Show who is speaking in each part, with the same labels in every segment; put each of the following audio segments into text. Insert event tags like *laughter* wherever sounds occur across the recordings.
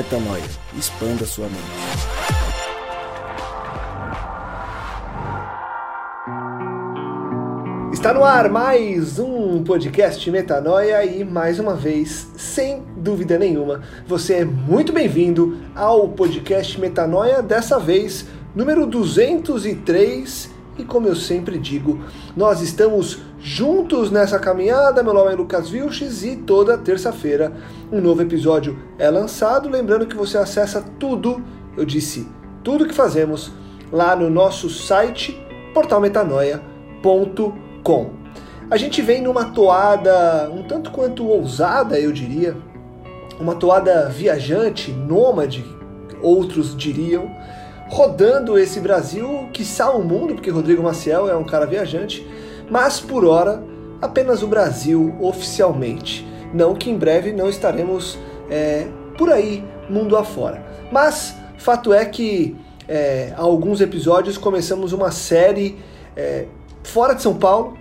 Speaker 1: Metanoia. Expanda sua mente.
Speaker 2: Está no ar mais um podcast Metanoia e mais uma vez, sem dúvida nenhuma, você é muito bem-vindo ao podcast Metanoia, dessa vez número 203. E como eu sempre digo, nós estamos juntos nessa caminhada. Meu nome é Lucas Vilches e toda terça-feira um novo episódio é lançado. Lembrando que você acessa tudo, eu disse, tudo que fazemos lá no nosso site portalmetanoia.com. A gente vem numa toada um tanto quanto ousada, eu diria, uma toada viajante, nômade, outros diriam, rodando esse Brasil, quiçá o mundo, porque Rodrigo Maciel é um cara viajante, mas por hora apenas o Brasil oficialmente. Não que em breve não estaremos é, por aí, mundo afora. Mas fato é que é, há alguns episódios começamos uma série é, fora de São Paulo.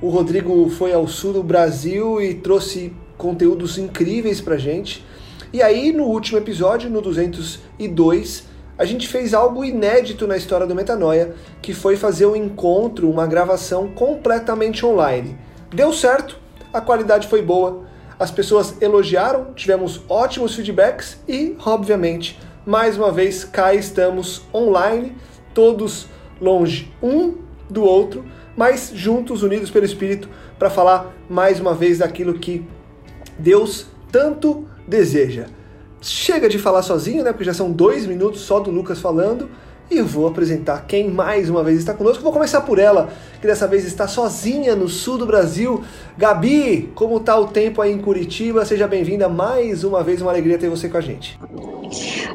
Speaker 2: O Rodrigo foi ao sul do Brasil e trouxe conteúdos incríveis pra gente. E aí, no último episódio, no 202, a gente fez algo inédito na história do Metanoia, que foi fazer um encontro, uma gravação completamente online. Deu certo, a qualidade foi boa, as pessoas elogiaram, tivemos ótimos feedbacks e, obviamente, mais uma vez cá estamos online, todos longe um do outro, mas juntos, unidos pelo Espírito, para falar mais uma vez daquilo que Deus tanto deseja. Chega de falar sozinho, né? Porque já são dois minutos só do Lucas falando. E vou apresentar quem mais uma vez está conosco. Vou começar por ela, que dessa vez está sozinha no sul do Brasil. Gabi, como está o tempo aí em Curitiba? Seja bem-vinda mais uma vez, uma alegria ter você com a gente.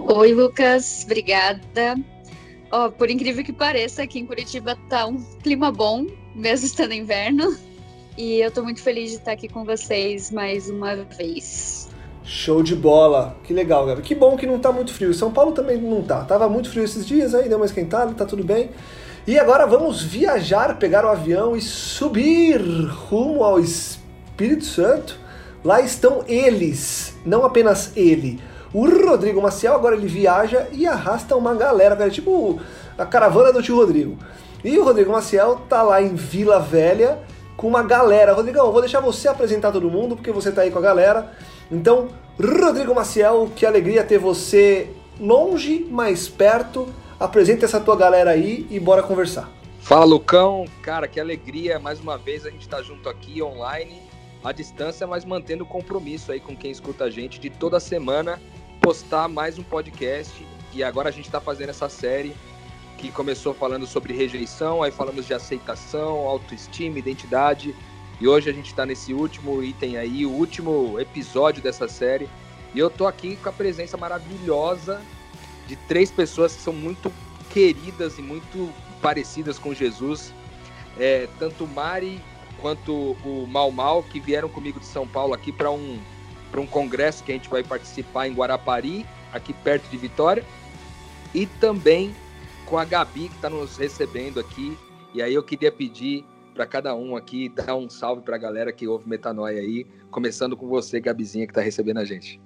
Speaker 3: Oi, Lucas, obrigada. Oh, por incrível que pareça, aqui em Curitiba tá um clima bom, mesmo estando inverno. E eu estou muito feliz de estar aqui com vocês mais uma vez.
Speaker 2: Show de bola. Que legal, Gabi. Que bom que não tá muito frio. São Paulo também não tá. Tava muito frio esses dias aí, deu uma esquentada, tá tudo bem. E agora vamos viajar, pegar o avião e subir rumo ao Espírito Santo. Lá estão eles, não apenas ele. O Rodrigo Maciel agora ele viaja e arrasta uma galera, velho, tipo a caravana do tio Rodrigo. E o Rodrigo Maciel tá lá em Vila Velha com uma galera. Rodrigão, vou deixar você apresentar todo mundo, porque você tá aí com a galera. Então, Rodrigo Maciel, que alegria ter você longe, mais perto. Apresenta essa tua galera aí e bora conversar.
Speaker 4: Fala, Lucão. Cara, que alegria. Mais uma vez a gente está junto aqui online, à distância, mas mantendo o compromisso aí com quem escuta a gente de toda semana postar mais um podcast. E agora a gente está fazendo essa série que começou falando sobre rejeição, aí falamos de aceitação, autoestima, identidade. E hoje a gente está nesse último item aí, o último episódio dessa série. E eu tô aqui com a presença maravilhosa de três pessoas que são muito queridas e muito parecidas com Jesus. É, tanto Mari quanto o Mal Mal, que vieram comigo de São Paulo aqui para um, um congresso que a gente vai participar em Guarapari, aqui perto de Vitória. E também com a Gabi, que está nos recebendo aqui. E aí eu queria pedir para cada um aqui, dar um salve para a galera que ouve Metanoia aí, começando com você, Gabizinha, que está recebendo a gente.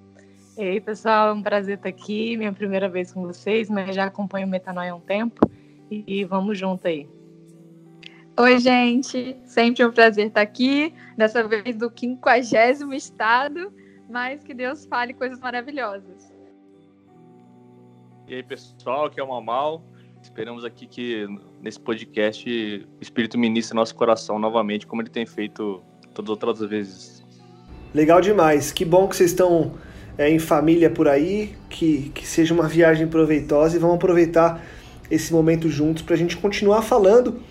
Speaker 5: Ei, pessoal, é um prazer estar aqui, minha primeira vez com vocês, mas já acompanho Metanoia há um tempo. E vamos junto aí.
Speaker 6: Oi, gente, sempre um prazer estar aqui, dessa vez do 50 estado, mas que Deus fale coisas maravilhosas.
Speaker 7: E aí, pessoal, aqui é o Mamal, Esperamos aqui que nesse podcast o Espírito ministre nosso coração novamente, como ele tem feito todas as outras vezes.
Speaker 2: Legal demais. Que bom que vocês estão é, em família por aí, que, que seja uma viagem proveitosa e vamos aproveitar esse momento juntos para a gente continuar falando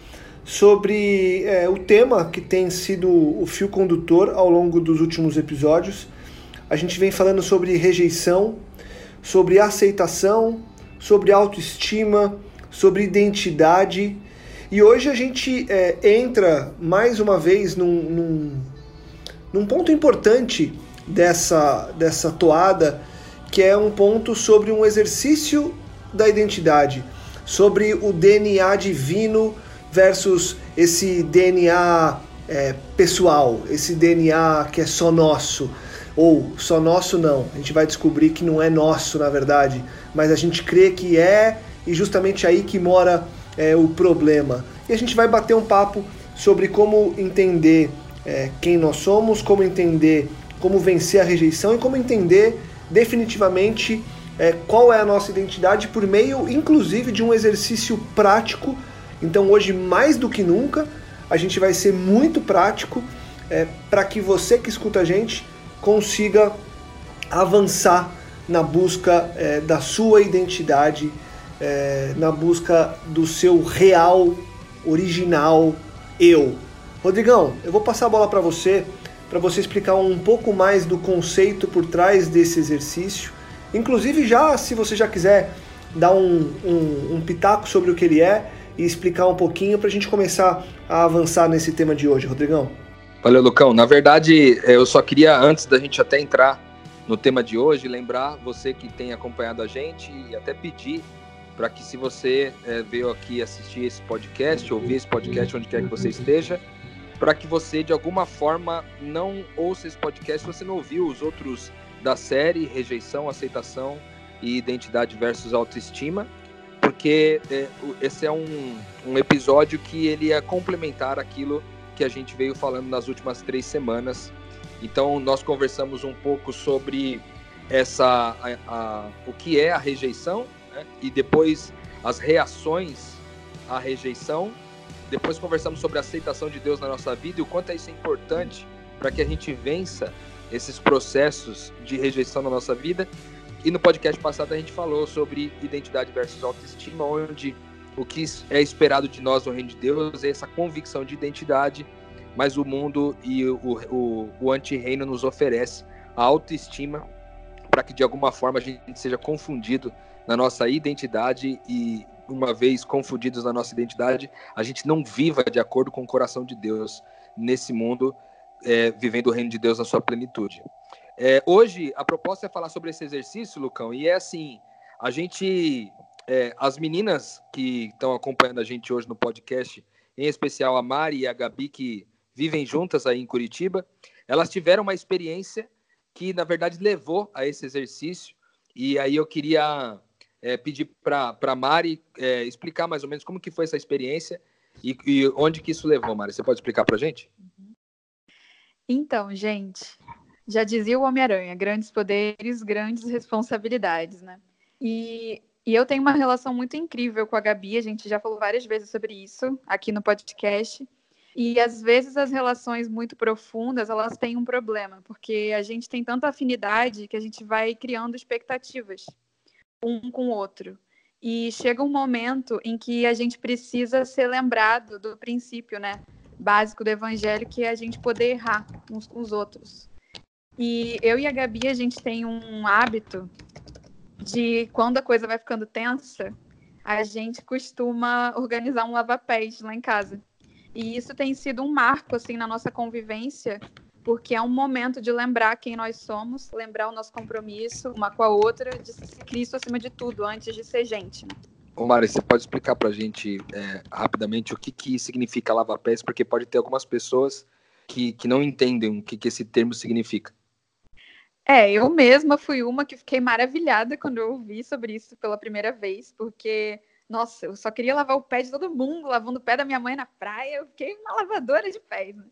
Speaker 2: sobre é, o tema que tem sido o fio condutor ao longo dos últimos episódios. A gente vem falando sobre rejeição, sobre aceitação, sobre autoestima, sobre identidade. E hoje a gente é, entra mais uma vez num, num, num ponto importante dessa, dessa toada, que é um ponto sobre um exercício da identidade, sobre o DNA divino versus esse DNA é, pessoal, esse DNA que é só nosso. ou só nosso não. A gente vai descobrir que não é nosso, na verdade, mas a gente crê que é e justamente aí que mora é, o problema. E a gente vai bater um papo sobre como entender é, quem nós somos, como entender como vencer a rejeição e como entender definitivamente é, qual é a nossa identidade por meio, inclusive, de um exercício prático. Então, hoje, mais do que nunca, a gente vai ser muito prático é, para que você que escuta a gente consiga avançar na busca é, da sua identidade, é, na busca do seu real, original eu. Rodrigão, eu vou passar a bola para você, para você explicar um pouco mais do conceito por trás desse exercício. Inclusive, já se você já quiser dar um, um, um pitaco sobre o que ele é e explicar um pouquinho para a gente começar a avançar nesse tema de hoje, Rodrigão.
Speaker 4: Valeu, Lucão. Na verdade, é, eu só queria, antes da gente até entrar no tema de hoje, lembrar você que tem acompanhado a gente e até pedir para que, se você é, veio aqui assistir esse podcast, ouvir esse podcast onde quer que você esteja, para que você, de alguma forma, não ouça esse podcast se você não ouviu os outros da série Rejeição, Aceitação e Identidade versus Autoestima, porque é, esse é um, um episódio que ele é complementar aquilo que a gente veio falando nas últimas três semanas. Então, nós conversamos um pouco sobre essa a, a, o que é a rejeição né? e depois as reações à rejeição. Depois conversamos sobre a aceitação de Deus na nossa vida e o quanto isso é importante para que a gente vença esses processos de rejeição na nossa vida. E no podcast passado a gente falou sobre identidade versus autoestima, onde o que é esperado de nós no reino de Deus é essa convicção de identidade, mas o mundo e o, o, o anti-reino nos oferece a autoestima para que de alguma forma a gente seja confundido na nossa identidade e uma vez confundidos na nossa identidade, a gente não viva de acordo com o coração de Deus nesse mundo, é, vivendo o reino de Deus na sua plenitude. É, hoje a proposta é falar sobre esse exercício, Lucão, e é assim: a gente é, as meninas que estão acompanhando a gente hoje no podcast, em especial a Mari e a Gabi, que vivem juntas aí em Curitiba, elas tiveram uma experiência que, na verdade, levou a esse exercício. E aí eu queria é, pedir para a Mari é, explicar mais ou menos como que foi essa experiência e, e onde que isso levou, Mari. Você pode explicar para a gente?
Speaker 6: Então, gente, já dizia o Homem-Aranha, grandes poderes, grandes responsabilidades, né? E e eu tenho uma relação muito incrível com a Gabi, a gente já falou várias vezes sobre isso aqui no podcast. E às vezes as relações muito profundas, elas têm um problema, porque a gente tem tanta afinidade que a gente vai criando expectativas um com o outro. E chega um momento em que a gente precisa ser lembrado do princípio, né, básico do evangelho, que é a gente poder errar uns com os outros. E eu e a Gabi, a gente tem um hábito de quando a coisa vai ficando tensa, a gente costuma organizar um lava-pés lá em casa. E isso tem sido um marco assim na nossa convivência, porque é um momento de lembrar quem nós somos, lembrar o nosso compromisso uma com a outra, de ser Cristo acima de tudo, antes de ser gente. Né?
Speaker 4: Ô Mari, você pode explicar para a gente é, rapidamente o que, que significa lava-pés, porque pode ter algumas pessoas que, que não entendem o que, que esse termo significa.
Speaker 6: É, eu mesma fui uma que fiquei maravilhada quando eu ouvi sobre isso pela primeira vez, porque, nossa, eu só queria lavar o pé de todo mundo, lavando o pé da minha mãe na praia, eu fiquei uma lavadora de pés. Né?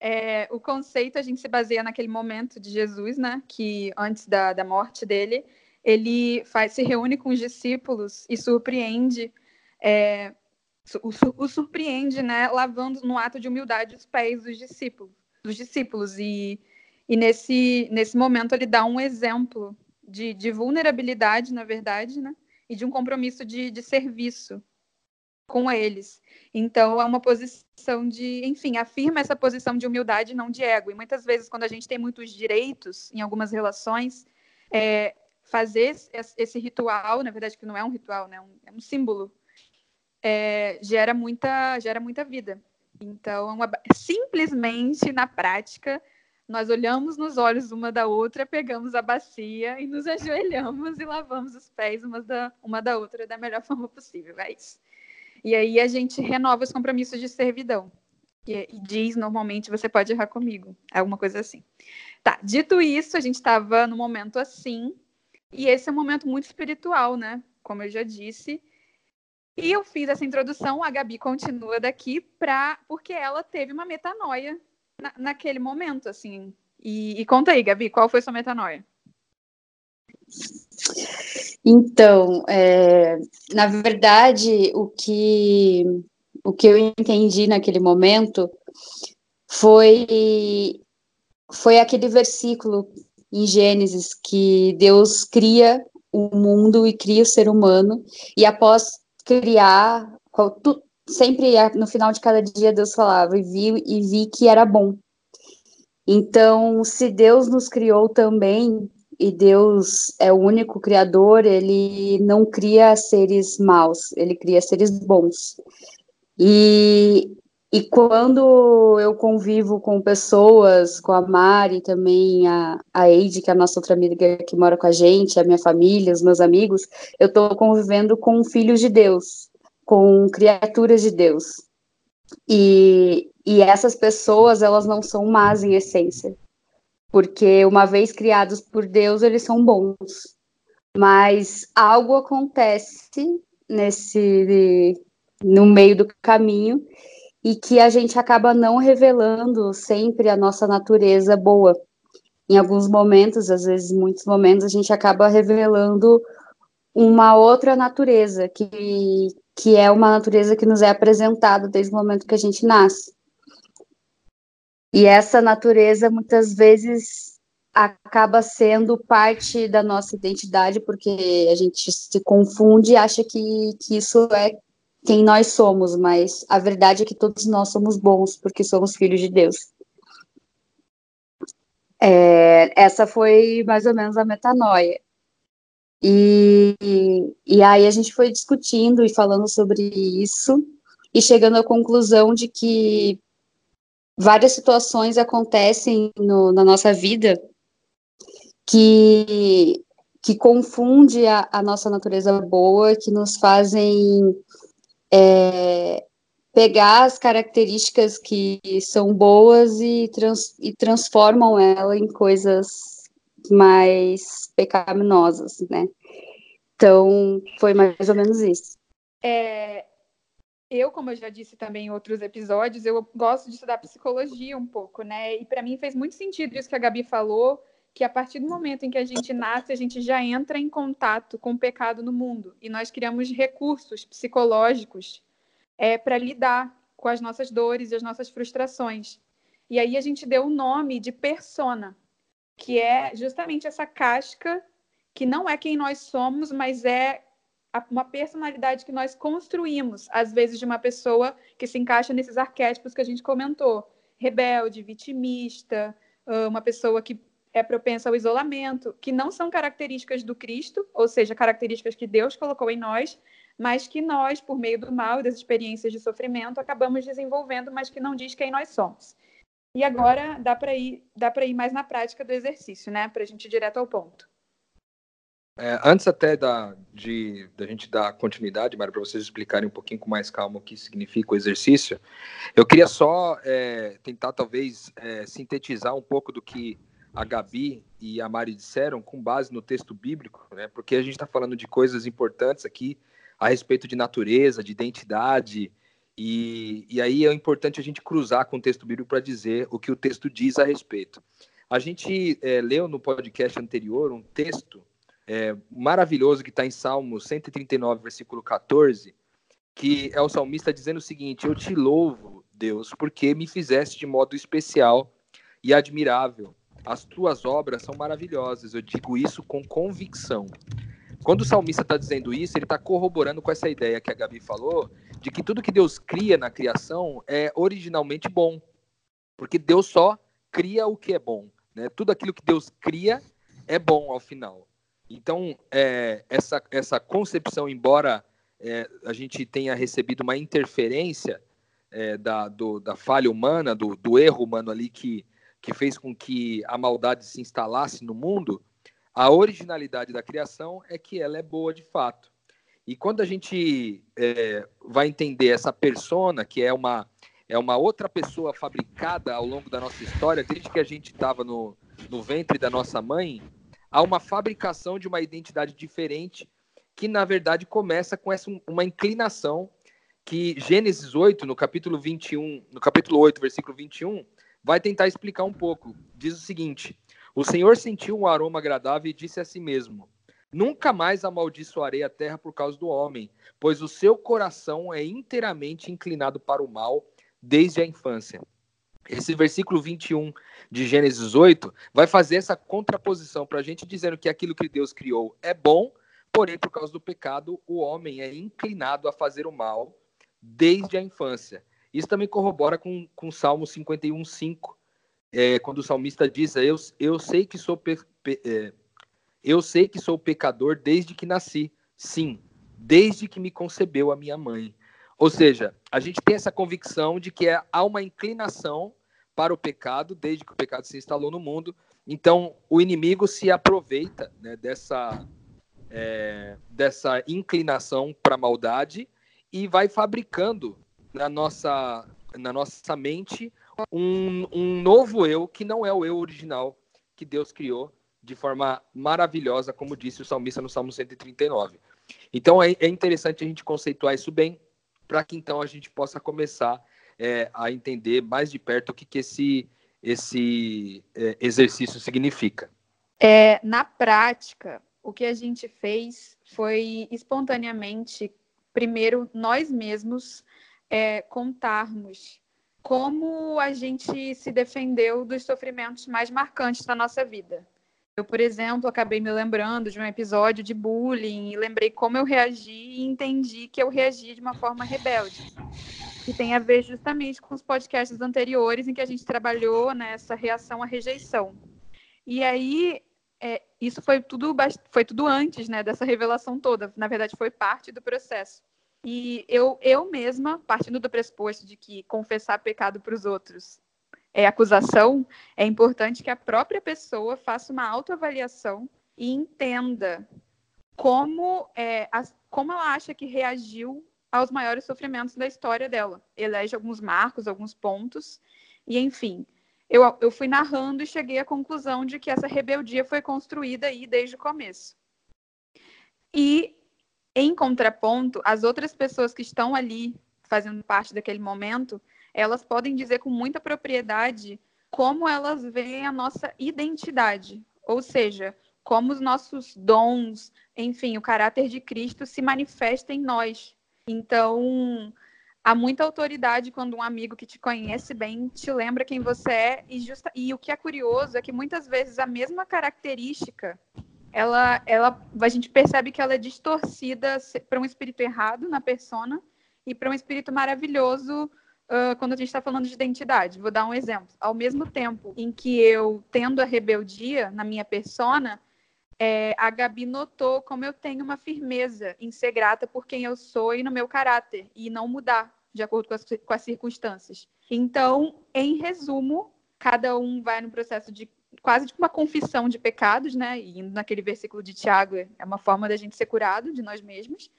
Speaker 6: É, o conceito a gente se baseia naquele momento de Jesus, né, que antes da, da morte dele, ele faz, se reúne com os discípulos e surpreende, é, o, o surpreende, né, lavando no ato de humildade os pés dos discípulos, dos discípulos e e nesse, nesse momento ele dá um exemplo de, de vulnerabilidade, na verdade, né? E de um compromisso de, de serviço com eles. Então, é uma posição de, enfim, afirma essa posição de humildade, não de ego. E muitas vezes, quando a gente tem muitos direitos em algumas relações, é, fazer esse ritual, na verdade, que não é um ritual, né? é um símbolo, é, gera, muita, gera muita vida. Então, é uma, simplesmente, na prática, nós olhamos nos olhos uma da outra, pegamos a bacia e nos *laughs* ajoelhamos e lavamos os pés uma da, uma da outra da melhor forma possível. É isso. E aí a gente renova os compromissos de servidão. e, e diz normalmente você pode errar comigo, alguma coisa assim. Tá, dito isso, a gente estava no momento assim, e esse é um momento muito espiritual, né? Como eu já disse. E eu fiz essa introdução, a Gabi continua daqui, pra, porque ela teve uma metanoia na, naquele momento, assim. E, e conta aí, Gabi, qual foi sua metanoia?
Speaker 3: Então, é, na verdade, o que, o que eu entendi naquele momento foi, foi aquele versículo em Gênesis que Deus cria o mundo e cria o ser humano, e após criar, sempre no final de cada dia Deus falava e vi, e vi que era bom. Então, se Deus nos criou também, e Deus é o único criador, ele não cria seres maus, ele cria seres bons. E, e quando eu convivo com pessoas, com a Mari também, a, a Eide, que é a nossa outra amiga que mora com a gente, a minha família, os meus amigos, eu estou convivendo com filhos de Deus, com criaturas de Deus. E, e essas pessoas, elas não são más em essência, porque uma vez criados por Deus, eles são bons. Mas algo acontece nesse no meio do caminho e que a gente acaba não revelando sempre a nossa natureza boa. Em alguns momentos, às vezes muitos momentos, a gente acaba revelando uma outra natureza que que é uma natureza que nos é apresentada desde o momento que a gente nasce. E essa natureza muitas vezes acaba sendo parte da nossa identidade, porque a gente se confunde e acha que, que isso é quem nós somos, mas a verdade é que todos nós somos bons, porque somos filhos de Deus. É, essa foi mais ou menos a metanoia. E, e aí a gente foi discutindo e falando sobre isso e chegando à conclusão de que várias situações acontecem no, na nossa vida que, que confunde a, a nossa natureza boa, que nos fazem é, pegar as características que são boas e, trans, e transformam ela em coisas mais pecaminosas, né? Então, foi mais ou menos isso.
Speaker 6: É, eu, como eu já disse também em outros episódios, eu gosto de estudar psicologia um pouco, né? E para mim fez muito sentido isso que a Gabi falou, que a partir do momento em que a gente nasce, a gente já entra em contato com o pecado no mundo. E nós criamos recursos psicológicos é, para lidar com as nossas dores e as nossas frustrações. E aí a gente deu o nome de persona, que é justamente essa casca que não é quem nós somos, mas é uma personalidade que nós construímos, às vezes de uma pessoa que se encaixa nesses arquétipos que a gente comentou: rebelde, vitimista, uma pessoa que é propensa ao isolamento, que não são características do Cristo, ou seja, características que Deus colocou em nós, mas que nós, por meio do mal e das experiências de sofrimento, acabamos desenvolvendo, mas que não diz quem nós somos. E agora dá para ir, dá ir mais na prática do exercício, né? Para a gente ir direto ao ponto.
Speaker 4: É, antes até da, de, da gente dar continuidade, Mário, para vocês explicarem um pouquinho com mais calma o que significa o exercício, eu queria só é, tentar talvez é, sintetizar um pouco do que a Gabi e a Mari disseram com base no texto bíblico, né? Porque a gente está falando de coisas importantes aqui a respeito de natureza, de identidade, e, e aí é importante a gente cruzar com o texto bíblico para dizer o que o texto diz a respeito. A gente é, leu no podcast anterior um texto é, maravilhoso que está em Salmo 139, versículo 14, que é o salmista dizendo o seguinte: Eu te louvo, Deus, porque me fizeste de modo especial e admirável. As tuas obras são maravilhosas. Eu digo isso com convicção. Quando o salmista está dizendo isso, ele está corroborando com essa ideia que a Gabi falou, de que tudo que Deus cria na criação é originalmente bom. Porque Deus só cria o que é bom. Né? Tudo aquilo que Deus cria é bom ao final. Então, é, essa, essa concepção, embora é, a gente tenha recebido uma interferência é, da, do, da falha humana, do, do erro humano ali que, que fez com que a maldade se instalasse no mundo, a originalidade da criação é que ela é boa de fato. E quando a gente é, vai entender essa persona, que é uma, é uma outra pessoa fabricada ao longo da nossa história, desde que a gente estava no, no ventre da nossa mãe, há uma fabricação de uma identidade diferente que, na verdade, começa com essa uma inclinação que Gênesis 8, no capítulo 21, no capítulo 8, versículo 21, vai tentar explicar um pouco. Diz o seguinte: O Senhor sentiu um aroma agradável e disse a si mesmo: Nunca mais amaldiçoarei a terra por causa do homem, pois o seu coração é inteiramente inclinado para o mal desde a infância. Esse versículo 21 de Gênesis 8 vai fazer essa contraposição para a gente dizendo que aquilo que Deus criou é bom, porém, por causa do pecado, o homem é inclinado a fazer o mal desde a infância. Isso também corrobora com, com Salmo 51, 5, é, quando o salmista diz: eu, eu sei que sou pe, pe, é, eu sei que sou pecador desde que nasci, sim, desde que me concebeu a minha mãe. Ou seja, a gente tem essa convicção de que é, há uma inclinação para o pecado desde que o pecado se instalou no mundo. Então, o inimigo se aproveita né, dessa, é, dessa inclinação para a maldade e vai fabricando na nossa, na nossa mente um, um novo eu que não é o eu original que Deus criou de forma maravilhosa, como disse o salmista no Salmo 139. Então é, é interessante a gente conceituar isso bem, para que então a gente possa começar é, a entender mais de perto o que, que esse, esse é, exercício significa.
Speaker 6: É, na prática, o que a gente fez foi espontaneamente, primeiro, nós mesmos é, contarmos como a gente se defendeu dos sofrimentos mais marcantes da nossa vida. Eu, por exemplo, acabei me lembrando de um episódio de bullying e lembrei como eu reagi e entendi que eu reagi de uma forma rebelde. Que tem a ver justamente com os podcasts anteriores em que a gente trabalhou nessa reação à rejeição. E aí, é, isso foi tudo, foi tudo antes né, dessa revelação toda. Na verdade, foi parte do processo. E eu, eu mesma, partindo do pressuposto de que confessar pecado para os outros é, acusação, é importante que a própria pessoa faça uma autoavaliação e entenda como, é, como ela acha que reagiu aos maiores sofrimentos da história dela. Elege alguns marcos, alguns pontos, e enfim. Eu, eu fui narrando e cheguei à conclusão de que essa rebeldia foi construída aí desde o começo. E, em contraponto, as outras pessoas que estão ali fazendo parte daquele momento elas podem dizer com muita propriedade como elas veem a nossa identidade, ou seja, como os nossos dons, enfim, o caráter de Cristo se manifesta em nós. Então, há muita autoridade quando um amigo que te conhece bem te lembra quem você é e, justa... e o que é curioso é que muitas vezes a mesma característica ela, ela, a gente percebe que ela é distorcida para um espírito errado na persona e para um espírito maravilhoso uh, quando a gente está falando de identidade. Vou dar um exemplo. Ao mesmo tempo em que eu tendo a rebeldia na minha persona, é, a Gabi notou como eu tenho uma firmeza em ser grata por quem eu sou e no meu caráter, e não mudar de acordo com as, com as circunstâncias. Então, em resumo, cada um vai no processo de quase tipo uma confissão de pecados, né? E naquele versículo de Tiago é uma forma da gente ser curado de nós mesmos.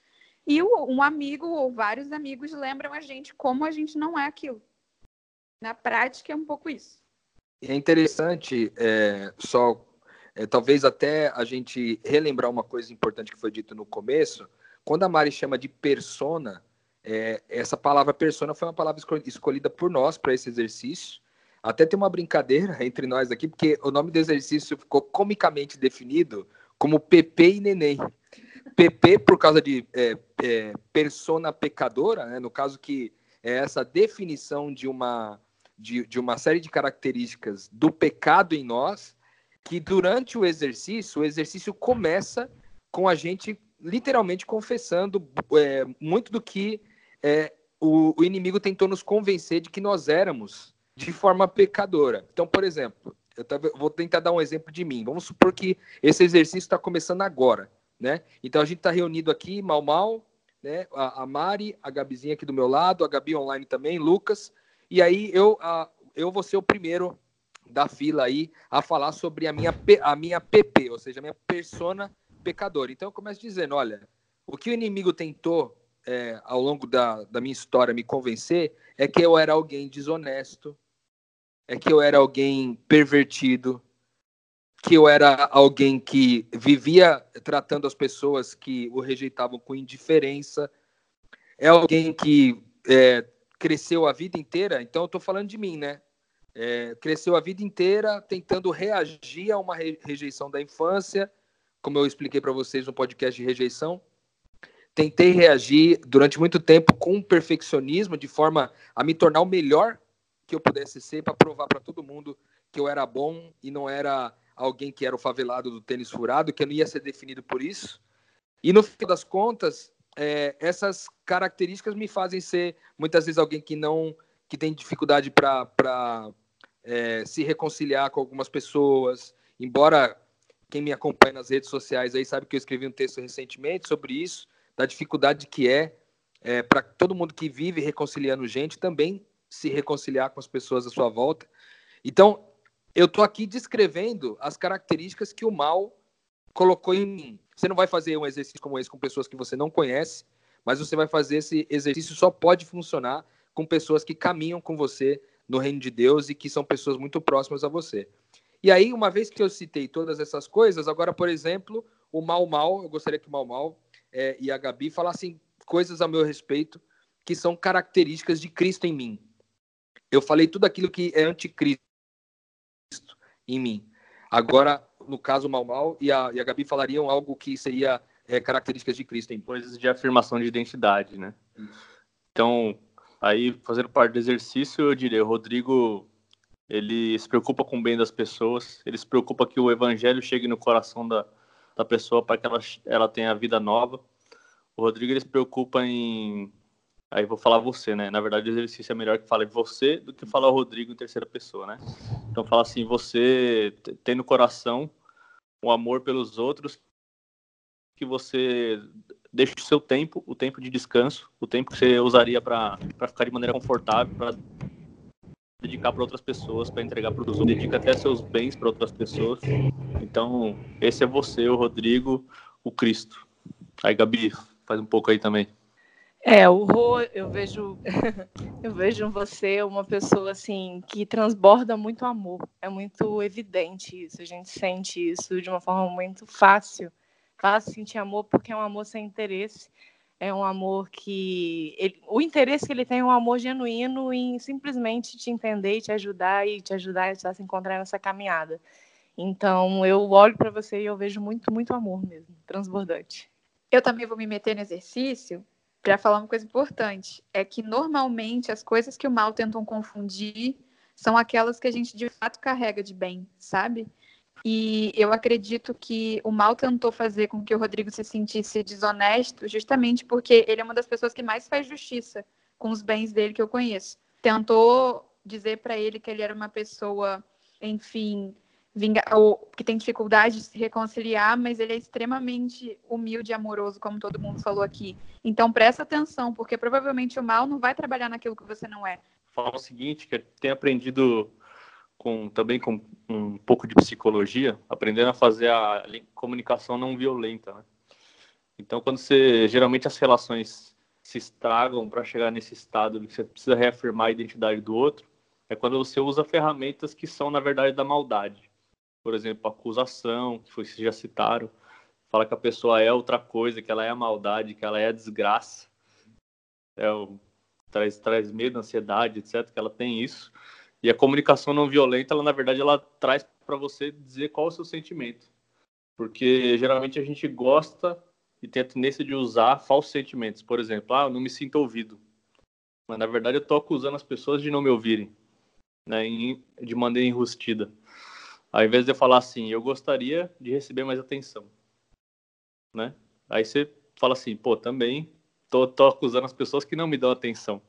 Speaker 6: E um amigo ou vários amigos lembram a gente como a gente não é aquilo. Na prática é um pouco isso.
Speaker 4: É interessante, é, só é, talvez até a gente relembrar uma coisa importante que foi dito no começo. Quando a Mari chama de persona, é, essa palavra persona foi uma palavra escolhida por nós para esse exercício. Até tem uma brincadeira *laughs* entre nós aqui, porque o nome do exercício ficou comicamente definido como Pepe e Neném. PP por causa de é, é, persona pecadora, né? no caso que é essa definição de uma, de, de uma série de características do pecado em nós, que durante o exercício, o exercício começa com a gente literalmente confessando é, muito do que é, o, o, inimigo tentou nos convencer de que nós éramos de forma pecadora. Então, por exemplo, eu vou tentar dar um exemplo de mim. Vamos supor que esse exercício está começando agora né? Então a gente está reunido aqui, mal mal, né? A, a, Mari, a Gabizinha aqui do meu lado, a Gabi online também, Lucas. E aí eu, a, eu vou ser o primeiro da fila aí a falar sobre a minha, a minha PP, ou seja, a minha persona pecadora. Então eu começo dizendo, olha, o que o inimigo tentou é, ao longo da, da minha história, me convencer é que eu era alguém desonesto, é que eu era alguém pervertido, que eu era alguém que vivia tratando as pessoas que o rejeitavam com indiferença, é alguém que é, cresceu a vida inteira, então eu estou falando de mim, né? É, cresceu a vida inteira tentando reagir a uma rejeição da infância, como eu expliquei para vocês no podcast de rejeição. Tentei reagir durante muito tempo com perfeccionismo, de forma a me tornar o melhor que eu pudesse ser, para provar para todo mundo que eu era bom e não era alguém que era o favelado do tênis furado, que não ia ser definido por isso. E no fim das contas, é, essas características me fazem ser muitas vezes alguém que não que tem dificuldade para é, se reconciliar com algumas pessoas. Embora quem me acompanha nas redes sociais aí sabe que eu escrevi um texto recentemente sobre isso, da dificuldade que é, é para todo mundo que vive reconciliando gente também se reconciliar com as pessoas à sua volta. Então, eu estou aqui descrevendo as características que o mal colocou em mim. Você não vai fazer um exercício como esse com pessoas que você não conhece, mas você vai fazer esse exercício só pode funcionar com pessoas que caminham com você no reino de Deus e que são pessoas muito próximas a você. E aí, uma vez que eu citei todas essas coisas, agora, por exemplo, o Mal Mal, eu gostaria que o Mal Mal é, e a Gabi falassem coisas a meu respeito que são características de Cristo em mim. Eu falei tudo aquilo que é anticristo em mim. Agora, no caso Mal Mal e a, e a Gabi falariam algo que seria é, características de Cristo. Em
Speaker 7: coisas de afirmação de identidade, né? Então, aí, fazendo parte do exercício, eu diria, o Rodrigo, ele se preocupa com o bem das pessoas, ele se preocupa que o evangelho chegue no coração da, da pessoa para que ela, ela tenha vida nova. O Rodrigo, ele se preocupa em Aí vou falar você, né? Na verdade, o exercício é melhor que fale você do que falar o Rodrigo em terceira pessoa, né? Então fala assim, você tem no coração o amor pelos outros, que você deixa o seu tempo, o tempo de descanso, o tempo que você usaria para ficar de maneira confortável, para dedicar para outras pessoas, para entregar para os outros, dedica até seus bens para outras pessoas. Então, esse é você, o Rodrigo, o Cristo. Aí, Gabi, faz um pouco aí também.
Speaker 5: É, o Rô, eu vejo, *laughs* eu vejo você uma pessoa assim que transborda muito amor. É muito evidente isso, a gente sente isso de uma forma muito fácil. Fácil sentir amor porque é um amor sem interesse. É um amor que ele, o interesse que ele tem é um amor genuíno em simplesmente te entender e te ajudar e te ajudar a se encontrar nessa caminhada. Então, eu olho para você e eu vejo muito, muito amor mesmo, transbordante.
Speaker 6: Eu também vou me meter no exercício para falar uma coisa importante, é que normalmente as coisas que o mal tentam confundir são aquelas que a gente de fato carrega de bem, sabe? E eu acredito que o mal tentou fazer com que o Rodrigo se sentisse desonesto, justamente porque ele é uma das pessoas que mais faz justiça com os bens dele que eu conheço. Tentou dizer para ele que ele era uma pessoa, enfim, vinga, ou que tem dificuldade de se reconciliar, mas ele é extremamente humilde e amoroso, como todo mundo falou aqui. Então presta atenção, porque provavelmente o mal não vai trabalhar naquilo que você não é.
Speaker 7: Fala o seguinte, que tem aprendido com também com um pouco de psicologia, aprendendo a fazer a comunicação não violenta, né? Então, quando você geralmente as relações se estragam para chegar nesse estado que você precisa reafirmar a identidade do outro, é quando você usa ferramentas que são na verdade da maldade por exemplo, acusação, que que já citaram, fala que a pessoa é outra coisa, que ela é a maldade, que ela é a desgraça, é traz, traz medo, ansiedade, etc., que ela tem isso. E a comunicação não violenta, ela na verdade ela traz para você dizer qual é o seu sentimento. Porque geralmente a gente gosta e tem a tendência de usar falsos sentimentos. Por exemplo, ah, eu não me sinto ouvido. Mas na verdade eu estou acusando as pessoas de não me ouvirem, né, de maneira enrustida. Ao invés de eu falar assim, eu gostaria de receber mais atenção, né? Aí você fala assim, pô, também tô, tô acusando as pessoas que não me dão atenção.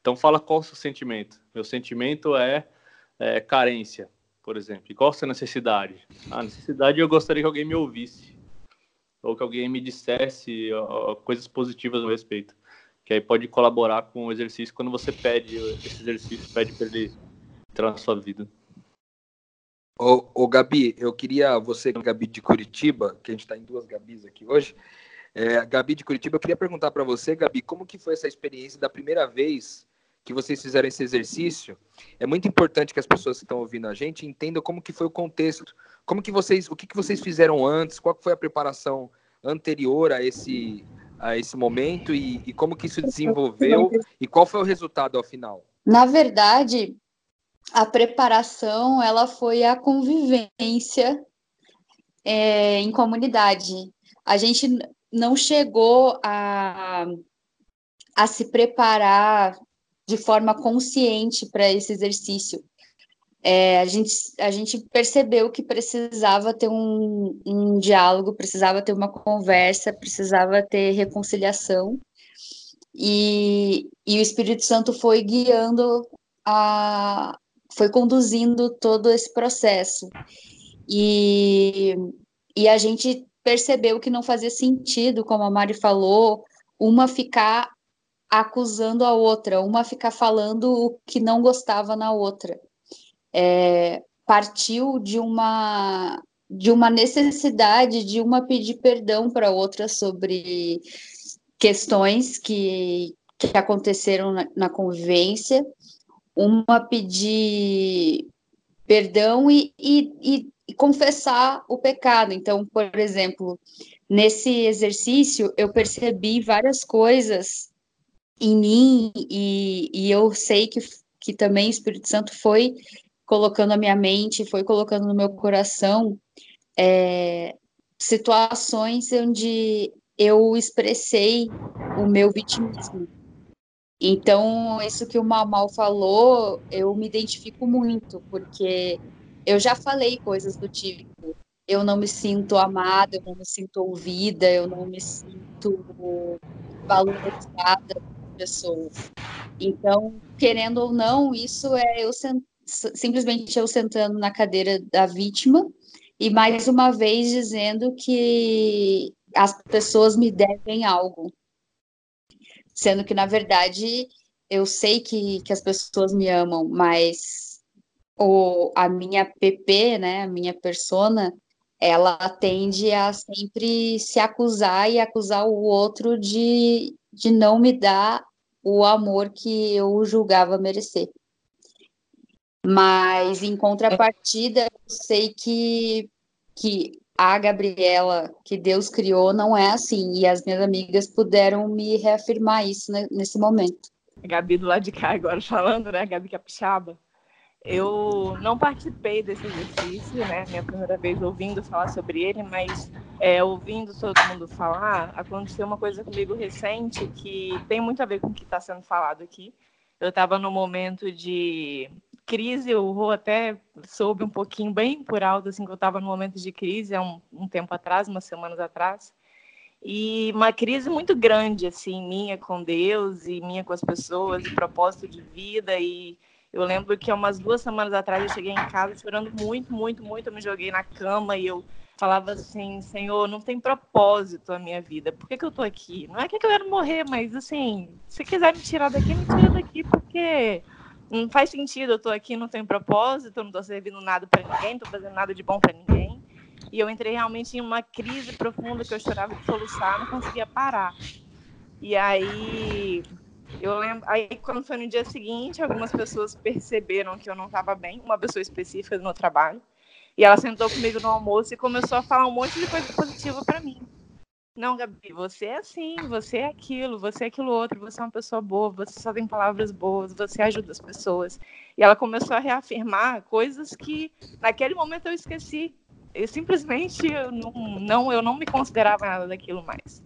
Speaker 7: Então fala qual é o seu sentimento. Meu sentimento é, é carência, por exemplo. E qual a sua necessidade? A necessidade eu gostaria que alguém me ouvisse. Ou que alguém me dissesse ó, coisas positivas a respeito. Que aí pode colaborar com o exercício quando você pede esse exercício, pede para ele entrar na sua vida.
Speaker 4: Ô, ô, Gabi, eu queria, você, Gabi de Curitiba, que a gente está em duas Gabis aqui hoje, É, Gabi de Curitiba, eu queria perguntar para você, Gabi, como que foi essa experiência da primeira vez que vocês fizeram esse exercício? É muito importante que as pessoas que estão ouvindo a gente entendam como que foi o contexto, como que vocês, o que, que vocês fizeram antes, qual foi a preparação anterior a esse a esse momento e, e como que isso desenvolveu e qual foi o resultado ao final?
Speaker 3: Na verdade, a preparação ela foi a convivência é, em comunidade. A gente não chegou a, a se preparar de forma consciente para esse exercício. É, a, gente, a gente percebeu que precisava ter um, um diálogo, precisava ter uma conversa, precisava ter reconciliação. E, e o Espírito Santo foi guiando, a, foi conduzindo todo esse processo. E, e a gente percebeu que não fazia sentido, como a Mari falou, uma ficar acusando a outra, uma ficar falando o que não gostava na outra. É, partiu de uma de uma necessidade de uma pedir perdão para outra sobre questões que, que aconteceram na, na convivência, uma pedir perdão e, e, e confessar o pecado. Então, por exemplo, nesse exercício eu percebi várias coisas em mim e, e eu sei que, que também o Espírito Santo foi colocando a minha mente, foi colocando no meu coração é, situações onde eu expressei o meu vitimismo. Então, isso que o Mamal falou, eu me identifico muito, porque eu já falei coisas do tipo: eu não me sinto amada, eu não me sinto ouvida, eu não me sinto valorizada por pessoas. Então, querendo ou não, isso é eu simplesmente eu sentando na cadeira da vítima e mais uma vez dizendo que as pessoas me devem algo. Sendo que, na verdade, eu sei que, que as pessoas me amam, mas o, a minha PP, né, a minha persona, ela tende a sempre se acusar e acusar o outro de, de não me dar o amor que eu julgava merecer. Mas, em contrapartida, eu sei que, que a Gabriela que Deus criou não é assim. E as minhas amigas puderam me reafirmar isso nesse momento.
Speaker 5: Gabi do lado de cá agora falando, né? Gabi Capixaba. Eu não participei desse exercício, né? Minha primeira vez ouvindo falar sobre ele, mas é, ouvindo todo mundo falar, aconteceu uma coisa comigo recente que tem muito a ver com o que está sendo falado aqui. Eu estava no momento de crise, o Rô até soube um pouquinho, bem por alto, assim, que eu estava no momento de crise há um, um, tempo atrás, umas semanas atrás. E uma crise muito grande, assim, minha com Deus e minha com as pessoas, e propósito de vida. E eu lembro que há umas duas semanas atrás eu cheguei em casa chorando muito, muito, muito. Eu me joguei na cama e eu falava assim: Senhor, não tem propósito a minha vida. Por que, que eu tô aqui? Não é que eu quero morrer, mas assim, se quiser me tirar daqui, me tira daqui, porque não faz sentido, eu tô aqui, não tenho propósito, não tô servindo nada para ninguém, não tô fazendo nada de bom para ninguém. E eu entrei realmente em uma crise profunda que eu chorava de soluçar, não conseguia parar. E aí eu lembro, aí quando foi no dia seguinte, algumas pessoas perceberam que eu não estava bem, uma pessoa específica do meu trabalho, e ela sentou comigo no almoço e começou a falar um monte de coisa positiva para mim. Não, Gabi, você é assim, você é aquilo, você é aquilo outro, você é uma pessoa boa, você só tem palavras boas, você ajuda as pessoas. E ela começou a reafirmar coisas que naquele momento eu esqueci. Eu simplesmente eu não, não, eu não me considerava nada daquilo mais.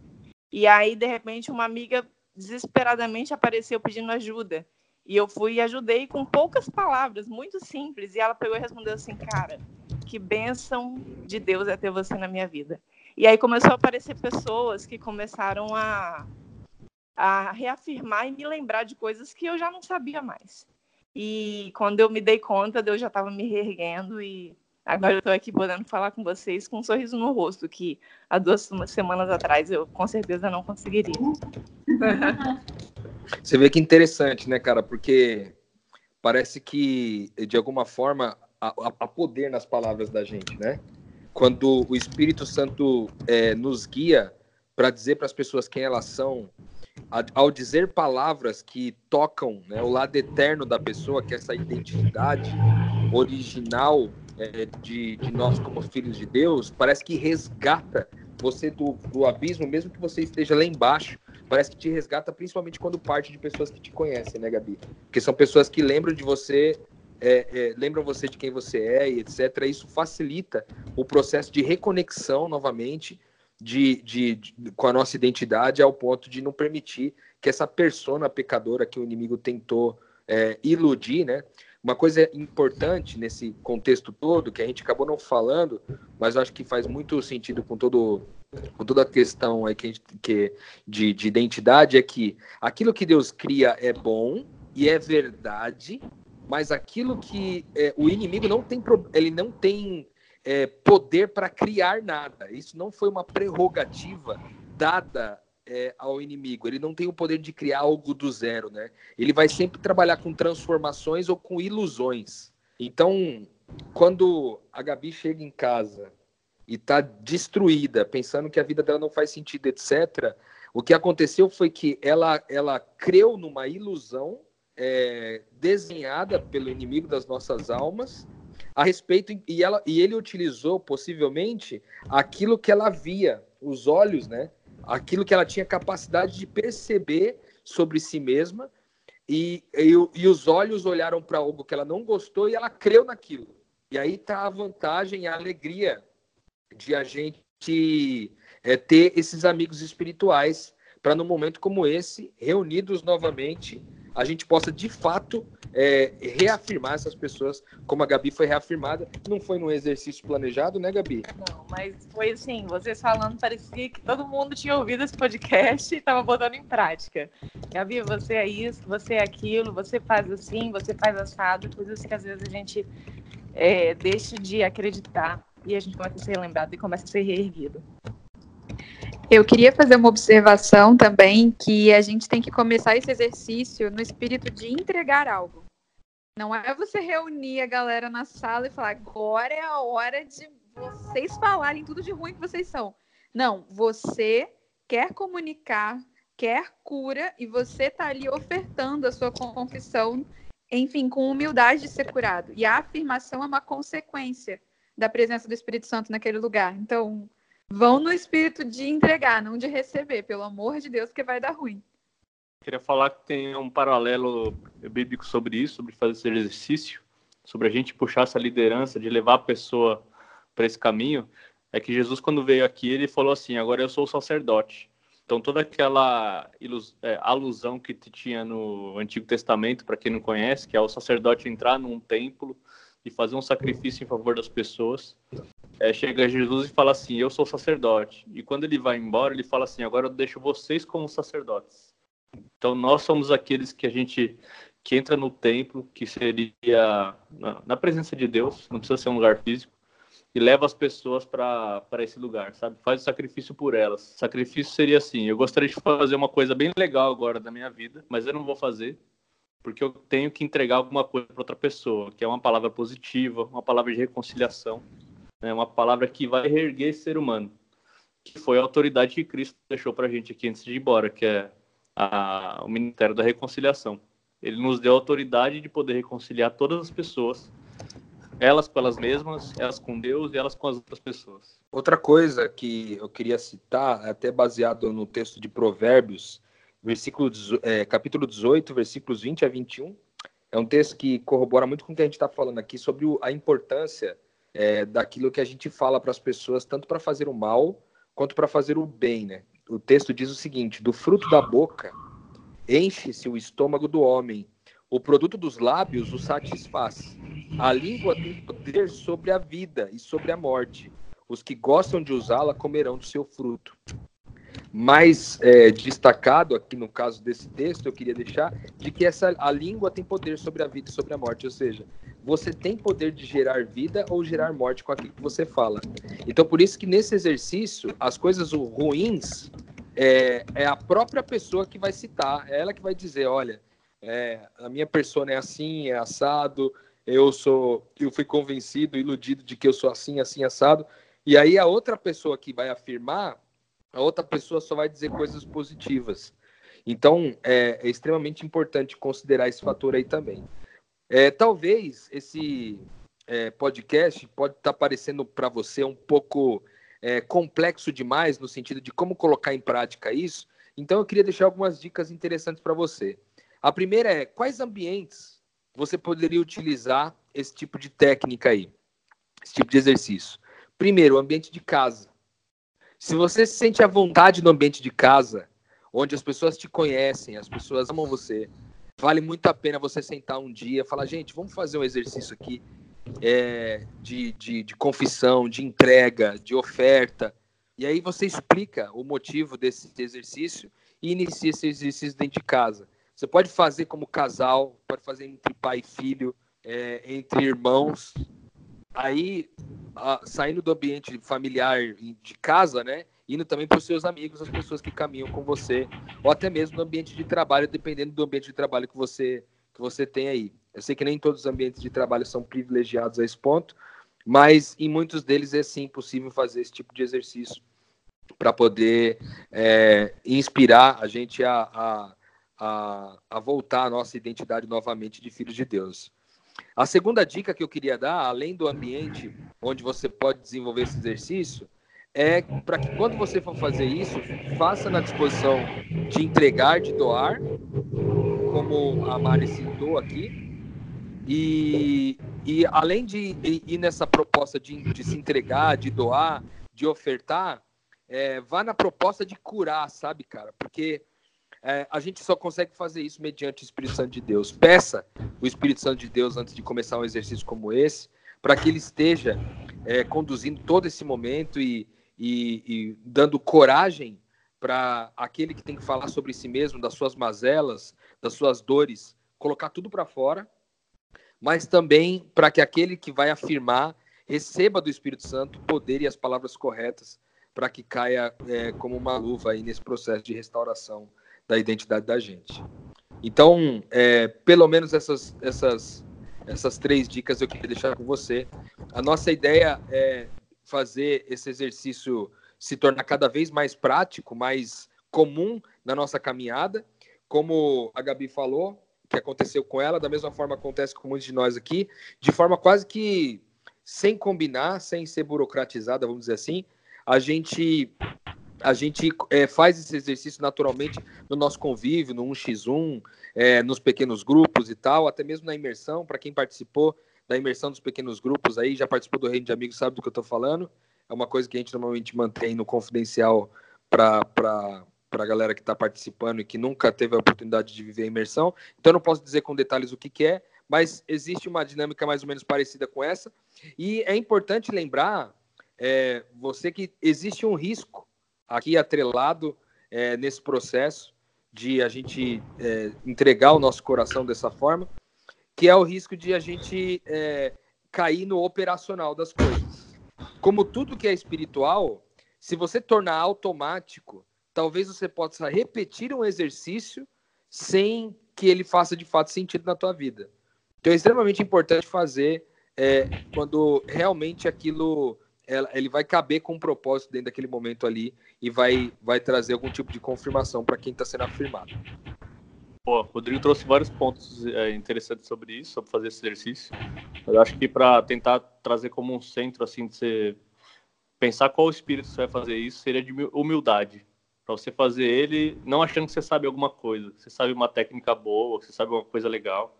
Speaker 5: E aí, de repente, uma amiga desesperadamente apareceu pedindo ajuda. E eu fui e ajudei com poucas palavras, muito simples. E ela pegou e respondeu assim: Cara, que bênção de Deus é ter você na minha vida. E aí começou a aparecer pessoas que começaram a, a reafirmar e me lembrar de coisas que eu já não sabia mais. E quando eu me dei conta, Deus já estava me reerguendo e agora eu estou aqui podendo falar com vocês com um sorriso no rosto, que há duas semanas atrás eu com certeza não conseguiria. *laughs*
Speaker 4: Você vê que interessante, né, cara? Porque parece que, de alguma forma, há poder nas palavras da gente, né? Quando o Espírito Santo é, nos guia para dizer para as pessoas quem elas são, ao dizer palavras que tocam né, o lado eterno da pessoa, que é essa identidade original é, de, de nós como filhos de Deus, parece que resgata você do, do abismo, mesmo que você esteja lá embaixo, parece que te resgata principalmente quando parte de pessoas que te conhecem, né, Gabi? Porque são pessoas que lembram de você, é, é, você de quem você é e etc. Isso facilita o processo de reconexão novamente de, de, de, com a nossa identidade ao ponto de não permitir que essa persona pecadora que o inimigo tentou é, iludir, né? Uma coisa importante nesse contexto todo, que a gente acabou não falando, mas acho que faz muito sentido com, todo, com toda a questão aí que, gente, que de, de identidade, é que aquilo que Deus cria é bom e é verdade, mas aquilo que é, o inimigo não tem, ele não tem é, poder para criar nada. Isso não foi uma prerrogativa dada é, ao inimigo. Ele não tem o poder de criar algo do zero, né? Ele vai sempre trabalhar com transformações ou com ilusões. Então, quando a Gabi chega em casa e está destruída, pensando que a vida dela não faz sentido, etc., o que aconteceu foi que ela, ela creu numa ilusão é, desenhada pelo inimigo das nossas almas a respeito e ela e ele utilizou possivelmente aquilo que ela via, os olhos, né? aquilo que ela tinha capacidade de perceber sobre si mesma, e, e, e os olhos olharam para algo que ela não gostou e ela creu naquilo. E aí está a vantagem, a alegria de a gente é, ter esses amigos espirituais para, num momento como esse, reunidos novamente, a gente possa de fato é, reafirmar essas pessoas, como a Gabi foi reafirmada. Não foi num exercício planejado, né, Gabi?
Speaker 5: Não, mas foi assim, vocês falando, parecia que todo mundo tinha ouvido esse podcast e estava botando em prática. Gabi, você é isso, você é aquilo, você faz assim, você faz assado, coisas que às vezes a gente é, deixa de acreditar e a gente começa a ser lembrado e começa a ser reerguido.
Speaker 6: Eu queria fazer uma observação também que a gente tem que começar esse exercício no espírito de entregar algo. Não é você reunir a galera na sala e falar agora é a hora de vocês falarem tudo de ruim que vocês são. Não, você quer comunicar, quer cura e você está ali ofertando a sua confissão, enfim, com humildade de ser curado. E a afirmação é uma consequência da presença do Espírito Santo naquele lugar. Então, Vão no espírito de entregar, não de receber, pelo amor de Deus, que vai dar ruim.
Speaker 7: Queria falar que tem um paralelo bíblico sobre isso, sobre fazer esse exercício, sobre a gente puxar essa liderança, de levar a pessoa para esse caminho. É que Jesus, quando veio aqui, ele falou assim: agora eu sou o sacerdote. Então, toda aquela é, alusão que tinha no Antigo Testamento, para quem não conhece, que é o sacerdote entrar num templo e fazer um sacrifício em favor das pessoas, é, chega Jesus e fala assim: Eu sou sacerdote. E quando ele vai embora, ele fala assim: Agora eu deixo vocês como sacerdotes. Então nós somos aqueles que a gente que entra no templo, que seria na, na presença de Deus, não precisa ser um lugar físico, e leva as pessoas para esse lugar, sabe? Faz o sacrifício por elas. Sacrifício seria assim: eu gostaria de fazer uma coisa bem legal agora da minha vida, mas eu não vou fazer, porque eu tenho que entregar alguma coisa para outra pessoa, que é uma palavra positiva, uma palavra de reconciliação né, uma palavra que vai reerguer esse ser humano, que foi a autoridade que Cristo deixou para a gente aqui antes de ir embora, que é a, o Ministério da Reconciliação. Ele nos deu a autoridade de poder reconciliar todas as pessoas, elas com elas mesmas, elas com Deus e elas com as outras pessoas.
Speaker 4: Outra coisa que eu queria citar, até baseado no texto de Provérbios, versículo, é, capítulo 18, versículos 20 a 21, é um texto que corrobora muito com o que a gente está falando aqui sobre a importância é, daquilo que a gente fala para as pessoas, tanto para fazer o mal quanto para fazer o bem, né? O texto diz o seguinte: do fruto da boca enche-se o estômago do homem, o produto dos lábios o satisfaz. A língua tem poder sobre a vida e sobre a morte. Os que gostam de usá-la comerão do seu fruto. Mais é, destacado aqui no caso desse texto, eu queria deixar de que essa, a língua tem poder sobre a vida e sobre a morte, ou seja, você tem poder de gerar vida ou gerar morte com aquilo que você fala. Então, por isso que nesse exercício, as coisas ruins é, é a própria pessoa que vai citar, é ela que vai dizer, olha, é, a minha persona é assim, é assado, eu sou, eu fui convencido, iludido de que eu sou assim, assim, assado. E aí a outra pessoa que vai afirmar, a outra pessoa só vai dizer coisas positivas. Então, é, é extremamente importante considerar esse fator aí também. É, talvez esse é, podcast pode estar tá parecendo para você um pouco é, complexo demais no sentido de como colocar em prática isso. Então, eu queria deixar algumas dicas interessantes para você. A primeira é quais ambientes você poderia utilizar esse tipo de técnica aí, esse tipo de exercício. Primeiro, o ambiente de casa. Se você se sente à vontade no ambiente de casa, onde as pessoas te conhecem, as pessoas amam você, vale muito a pena você sentar um dia e falar, gente, vamos fazer um exercício aqui é, de, de, de confissão, de entrega, de oferta. E aí você explica o motivo desse exercício e inicia esse exercício dentro de casa. Você pode fazer como casal, pode fazer entre pai e filho, é, entre irmãos. Aí, a, saindo do ambiente familiar de casa, né? Indo também para os seus amigos, as pessoas que caminham com você, ou até mesmo no ambiente de trabalho, dependendo do ambiente de trabalho que você, que você tem aí. Eu sei que nem todos os ambientes de trabalho são privilegiados a esse ponto, mas em muitos deles é sim possível fazer esse tipo de exercício para poder é, inspirar a gente a, a, a, a voltar à nossa identidade novamente de filhos de Deus. A segunda dica que eu queria dar, além do ambiente onde você pode desenvolver esse exercício, é para que quando você for fazer isso, faça na disposição de entregar, de doar, como a Mari citou aqui, e, e além de ir nessa proposta de, de se entregar, de doar, de ofertar, é, vá na proposta de curar, sabe, cara? Porque é, a gente só consegue fazer isso mediante o Espírito Santo de Deus. Peça o Espírito Santo de Deus antes de começar um exercício como esse, para que ele esteja é, conduzindo todo esse momento e, e, e dando coragem para aquele que tem que falar sobre si mesmo, das suas mazelas, das suas dores, colocar tudo para fora, mas também para que aquele que vai afirmar receba do Espírito Santo o poder e as palavras corretas para que caia é, como uma luva aí nesse processo de restauração da identidade da gente. Então, é, pelo menos essas, essas, essas três dicas eu queria deixar com você. A nossa ideia é fazer esse exercício se tornar cada vez mais prático, mais comum na nossa caminhada. Como a Gabi falou, que aconteceu com ela, da mesma forma acontece com muitos de nós aqui, de forma quase que sem combinar, sem ser burocratizada, vamos dizer assim, a gente a gente é, faz esse exercício naturalmente no nosso convívio, no 1x1, é, nos pequenos grupos e tal, até mesmo na imersão, para quem participou da imersão dos pequenos grupos aí, já participou do Reino de Amigos, sabe do que eu estou falando. É uma coisa que a gente normalmente mantém no confidencial para a galera que está participando e que nunca teve a oportunidade de viver a imersão. Então, não posso dizer com detalhes o que, que é, mas existe uma dinâmica mais ou menos parecida com essa. E é importante lembrar, é, você que existe um risco aqui atrelado é, nesse processo de a gente é, entregar o nosso coração dessa forma, que é o risco de a gente é, cair no operacional das coisas. Como tudo que é espiritual, se você tornar automático, talvez você possa repetir um exercício sem que ele faça de fato sentido na tua vida. Então é extremamente importante fazer é, quando realmente aquilo ele vai caber com um propósito dentro daquele momento ali e vai, vai trazer algum tipo de confirmação para quem está sendo afirmado.
Speaker 7: Pô, Rodrigo trouxe vários pontos é, interessantes sobre isso, sobre fazer esse exercício. Eu acho que para tentar trazer como um centro, assim, de você pensar qual espírito você vai fazer isso, seria de humildade. Para você fazer ele não achando que você sabe alguma coisa, você sabe uma técnica boa, você sabe uma coisa legal,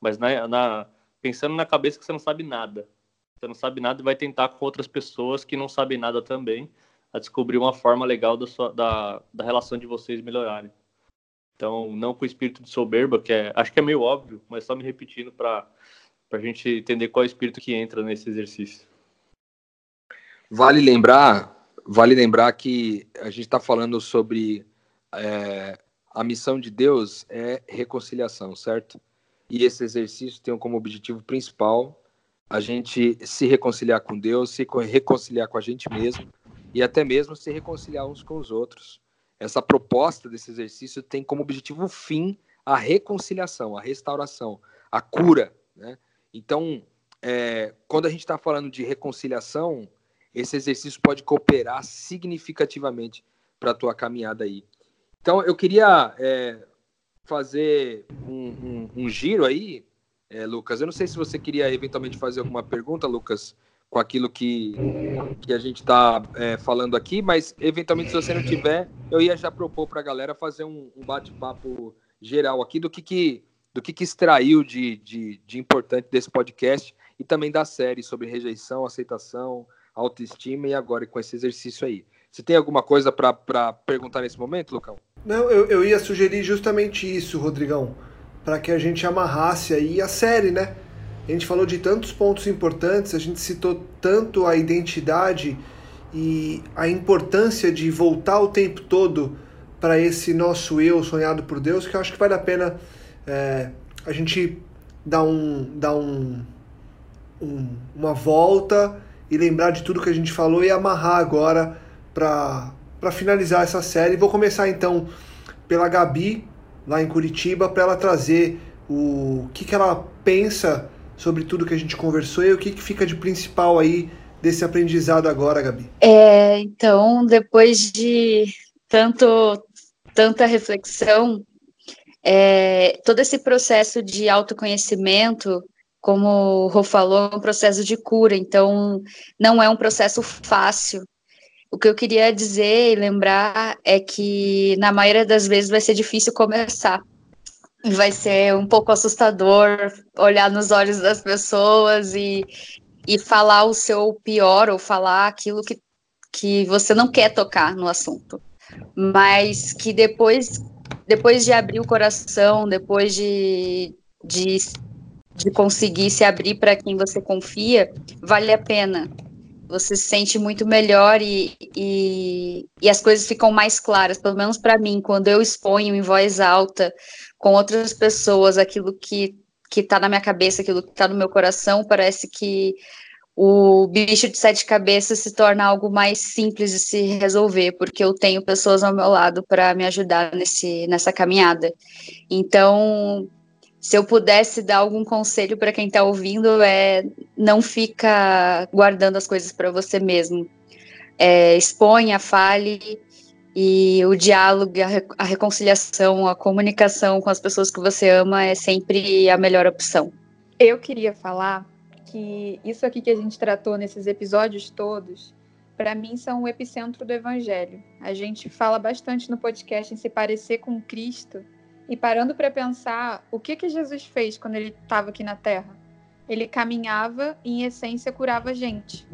Speaker 7: mas na, na, pensando na cabeça que você não sabe nada. Você não sabe nada e vai tentar com outras pessoas que não sabem nada também a descobrir uma forma legal da, sua, da, da relação de vocês melhorarem. Então, não com o espírito de soberba, que é, acho que é meio óbvio, mas só me repetindo para a gente entender qual é o espírito que entra nesse exercício.
Speaker 4: Vale lembrar, vale lembrar que a gente está falando sobre é, a missão de Deus é reconciliação, certo? E esse exercício tem como objetivo principal a gente se reconciliar com Deus, se reconciliar com a gente mesmo e até mesmo se reconciliar uns com os outros. Essa proposta desse exercício tem como objetivo fim a reconciliação, a restauração, a cura. Né? Então, é, quando a gente está falando de reconciliação, esse exercício pode cooperar significativamente para a tua caminhada aí. Então, eu queria é, fazer um, um, um, giro aí, é, Lucas. Eu não sei se você queria eventualmente fazer alguma pergunta, Lucas, com aquilo que, que a gente está é, falando aqui, mas eventualmente, se você não tiver, eu ia já propor para a galera fazer um, um bate-papo geral aqui do que, que, do que, que extraiu de, de, de importante desse podcast e também da série sobre rejeição, aceitação, autoestima e agora com esse exercício aí. Você tem alguma coisa para perguntar nesse momento, Lucão?
Speaker 2: Não, eu, eu ia sugerir justamente isso, Rodrigão, para que a gente amarrasse aí a série, né? A gente falou de tantos pontos importantes, a gente citou tanto a identidade e a importância de voltar o tempo todo para esse nosso eu sonhado por Deus, que eu acho que vale a pena é, a gente dar, um, dar um, um, uma volta e lembrar de tudo que a gente falou e amarrar agora para finalizar essa série. Vou começar então pela Gabi, lá em Curitiba, para ela trazer o que, que ela pensa sobre tudo que a gente conversou e o que, que fica de principal aí desse aprendizado agora, Gabi.
Speaker 3: É, então, depois de tanto, tanta reflexão, é, todo esse processo de autoconhecimento como o Rô falou, é um processo de cura, então não é um processo fácil. O que eu queria dizer e lembrar é que na maioria das vezes vai ser difícil começar. Vai ser um pouco assustador olhar nos olhos das pessoas e, e falar o seu pior ou falar aquilo que, que você não quer tocar no assunto. Mas que depois, depois de abrir o coração, depois de, de de conseguir se abrir para quem você confia, vale a pena. Você se sente muito melhor e, e, e as coisas ficam mais claras, pelo menos para mim, quando eu exponho em voz alta com outras pessoas aquilo que que está na minha cabeça, aquilo que está no meu coração, parece que o bicho de sete cabeças se torna algo mais simples de se resolver, porque eu tenho pessoas ao meu lado para me ajudar nesse, nessa caminhada. Então, se eu pudesse dar algum conselho para quem está ouvindo, é não fica guardando as coisas para você mesmo. É, exponha, fale, e o diálogo, a, reconciliação, a comunicação com as pessoas que você ama é sempre a melhor opção.
Speaker 6: Eu queria falar que isso aqui que a gente tratou nesses episódios todos, para mim são o epicentro do evangelho. A gente fala bastante no podcast em se parecer com Cristo, e parando para pensar, o que que Jesus fez quando ele estava aqui na Terra? Ele caminhava e, em essência, curava gente.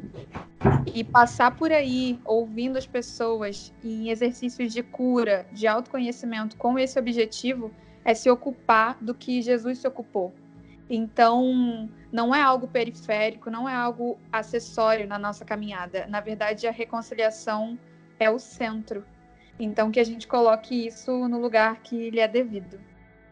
Speaker 6: E passar por aí, ouvindo as pessoas em exercícios de cura, de autoconhecimento com esse objetivo, é se ocupar do que Jesus se ocupou. Então, não é algo periférico, não é algo acessório na nossa caminhada. Na verdade, a reconciliação é o centro então, que a gente coloque isso no lugar que lhe é devido.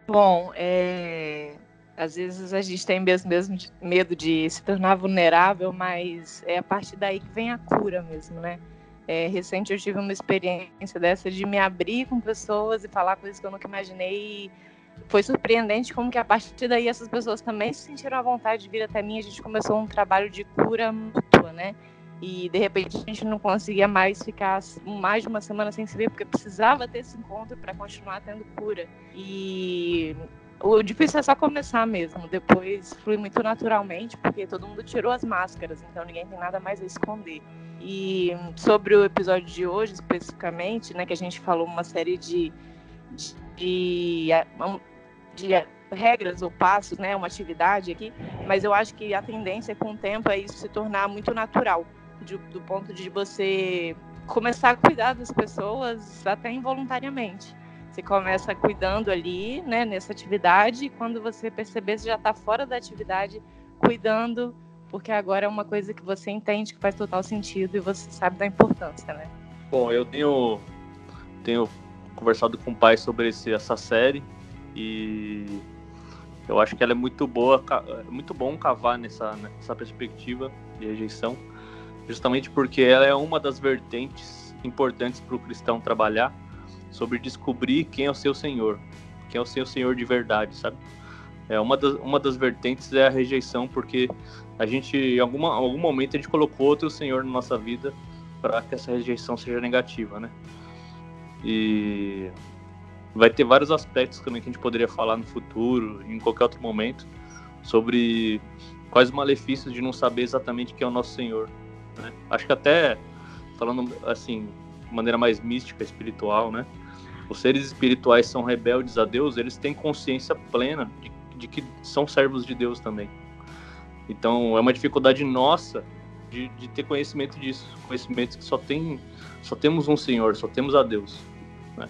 Speaker 5: Bom, é... às vezes a gente tem mesmo, mesmo medo de se tornar vulnerável, mas é a partir daí que vem a cura mesmo, né? É, recente eu tive uma experiência dessa de me abrir com pessoas e falar coisas que eu nunca imaginei. Foi surpreendente como que a partir daí essas pessoas também se sentiram à vontade de vir até mim. A gente começou um trabalho de cura mútua, né? E de repente a gente não conseguia mais ficar mais de uma semana sem se ver, porque precisava ter esse encontro para continuar tendo cura. E o difícil é só começar mesmo, depois flui muito naturalmente, porque todo mundo tirou as máscaras, então ninguém tem nada mais a esconder. E sobre o episódio de hoje, especificamente, né, que a gente falou uma série de, de, de, de regras ou passos, né, uma atividade aqui, mas eu acho que a tendência com o tempo é isso se tornar muito natural de, do ponto de você começar a cuidar das pessoas até involuntariamente. Você começa cuidando ali, né, nessa atividade, e quando você perceber, você já está fora da atividade, cuidando, porque agora é uma coisa que você entende que faz total sentido e você sabe da importância, né?
Speaker 7: Bom, eu tenho, tenho conversado com o pai sobre esse, essa série e eu acho que ela é muito boa, é muito bom cavar nessa, nessa perspectiva de rejeição justamente porque ela é uma das vertentes importantes para o cristão trabalhar sobre descobrir quem é o seu Senhor, quem é o seu Senhor de verdade, sabe? É uma das, uma das vertentes é a rejeição, porque a gente, em alguma, algum momento, a gente colocou outro Senhor na nossa vida para que essa rejeição seja negativa, né? E vai ter vários aspectos também que a gente poderia falar no futuro, em qualquer outro momento, sobre quais os malefícios de não saber exatamente quem é o nosso Senhor. Né? Acho que até, falando assim, de maneira mais mística, espiritual, né? Os seres espirituais são rebeldes a Deus, eles têm consciência plena de, de que são servos de Deus também. Então, é uma dificuldade nossa de, de ter conhecimento disso, conhecimento que só tem, só temos um Senhor, só temos a Deus. Né?